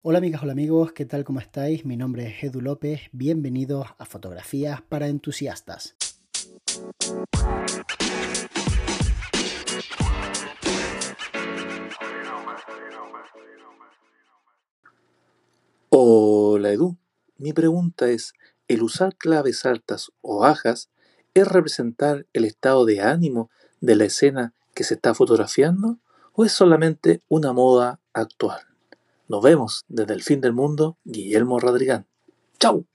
Hola amigas, hola amigos, ¿qué tal? ¿Cómo estáis? Mi nombre es Edu López, bienvenidos a Fotografías para Entusiastas. Hola Edu, mi pregunta es, ¿el usar claves altas o bajas es representar el estado de ánimo de la escena que se está fotografiando o es solamente una moda actual? Nos vemos desde el fin del mundo, Guillermo Rodrigán. ¡Chao!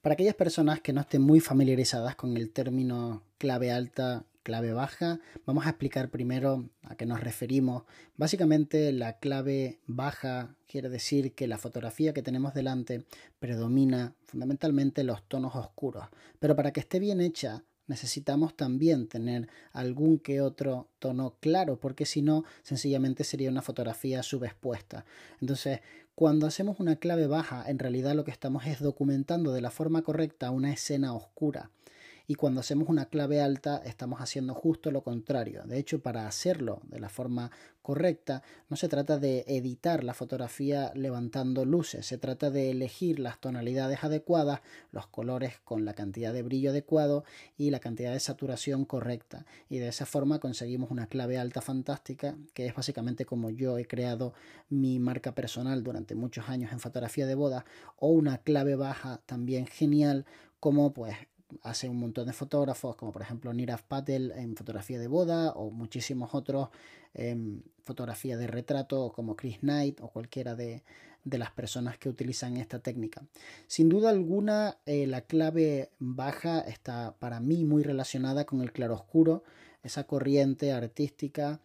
Para aquellas personas que no estén muy familiarizadas con el término clave alta, clave baja, vamos a explicar primero a qué nos referimos. Básicamente la clave baja quiere decir que la fotografía que tenemos delante predomina fundamentalmente los tonos oscuros, pero para que esté bien hecha necesitamos también tener algún que otro tono claro, porque si no, sencillamente sería una fotografía subexpuesta. Entonces, cuando hacemos una clave baja, en realidad lo que estamos es documentando de la forma correcta una escena oscura y cuando hacemos una clave alta estamos haciendo justo lo contrario. De hecho, para hacerlo de la forma correcta, no se trata de editar la fotografía levantando luces, se trata de elegir las tonalidades adecuadas, los colores con la cantidad de brillo adecuado y la cantidad de saturación correcta. Y de esa forma conseguimos una clave alta fantástica, que es básicamente como yo he creado mi marca personal durante muchos años en fotografía de boda, o una clave baja también genial como pues hace un montón de fotógrafos, como por ejemplo Nirav Patel en fotografía de boda o muchísimos otros en fotografía de retrato como Chris Knight o cualquiera de, las personas que utilizan esta técnica. Sin duda alguna, eh, la clave baja está para mí muy relacionada con el claroscuro, esa corriente artística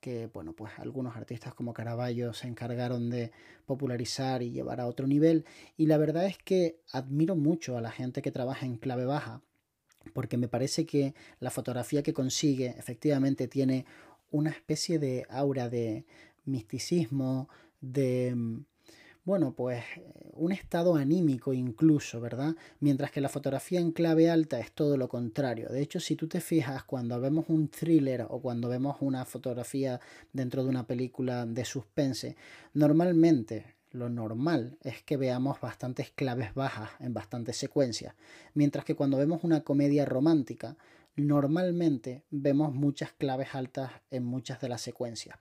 que bueno, pues algunos artistas como Caravaggio se encargaron de popularizar y llevar a otro nivel. Y la verdad es que admiro mucho a la gente que trabaja en clave baja porque me parece que la fotografía que consigue efectivamente tiene una especie de aura de misticismo, de bueno, pues eh, un estado anímico incluso, ¿verdad? Mientras que la fotografía en clave alta es todo lo contrario. De hecho, si tú te fijas, cuando vemos un thriller o cuando vemos una fotografía dentro de una película de suspense, normalmente lo normal es que veamos bastantes claves bajas en bastantes secuencias, mientras que cuando vemos una comedia romántica, normalmente vemos muchas claves altas en muchas de las secuencias.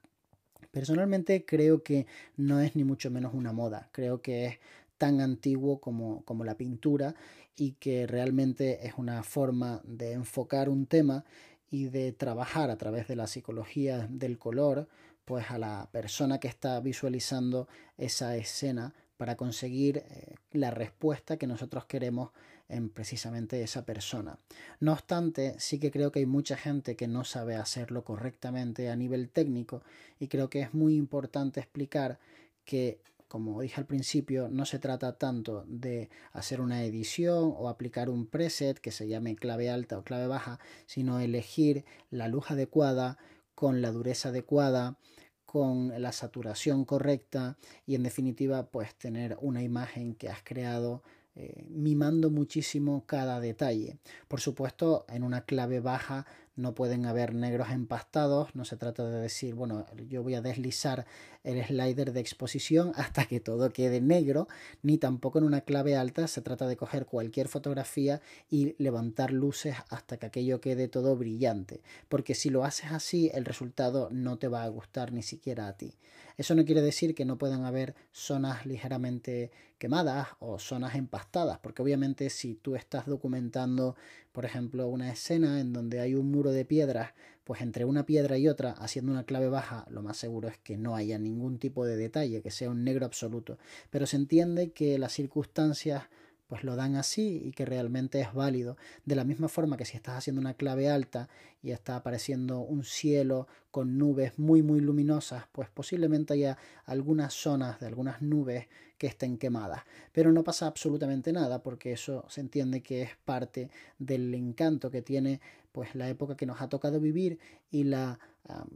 Personalmente creo que no es ni mucho menos una moda, creo que es tan antiguo como, como la pintura y que realmente es una forma de enfocar un tema y de trabajar a través de la psicología del color, pues a la persona que está visualizando esa escena para conseguir eh, la respuesta que nosotros queremos en precisamente esa persona. No obstante, sí que creo que hay mucha gente que no sabe hacerlo correctamente a nivel técnico y creo que es muy importante explicar que como dije al principio, no se trata tanto de hacer una edición o aplicar un preset que se llame clave alta o clave baja, sino elegir la luz adecuada con la dureza adecuada, con la saturación correcta y en definitiva pues tener una imagen que has creado eh, mimando muchísimo cada detalle. Por supuesto, en una clave baja no pueden haber negros empastados, no se trata de decir, bueno, yo voy a deslizar el slider de exposición hasta que todo quede negro, ni tampoco en una clave alta se trata de coger cualquier fotografía y levantar luces hasta que aquello quede todo brillante, porque si lo haces así el resultado no te va a gustar ni siquiera a ti. Eso no quiere decir que no puedan haber zonas ligeramente quemadas o zonas empastadas, porque obviamente si tú estás documentando, por ejemplo, una escena en donde hay un muro de piedras, pues entre una piedra y otra, haciendo una clave baja, lo más seguro es que no haya ningún tipo de detalle, que sea un negro absoluto. Pero se entiende que las circunstancias pues lo dan así y que realmente es válido. De la misma forma que si estás haciendo una clave alta y está apareciendo un cielo con nubes muy muy luminosas, pues posiblemente haya algunas zonas de algunas nubes que estén quemadas. Pero no pasa absolutamente nada porque eso se entiende que es parte del encanto que tiene pues la época que nos ha tocado vivir y la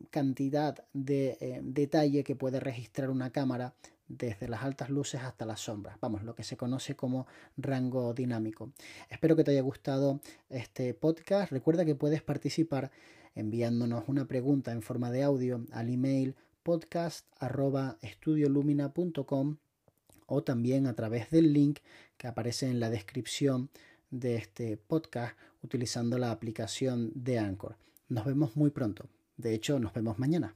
cantidad de eh, detalle que puede registrar una cámara desde las altas luces hasta las sombras, vamos, lo que se conoce como rango dinámico. Espero que te haya gustado este podcast. Recuerda que puedes participar enviándonos una pregunta en forma de audio al email podcast.estudiolumina.com o también a través del link que aparece en la descripción de este podcast utilizando la aplicación de Anchor. Nos vemos muy pronto. De hecho, nos vemos mañana.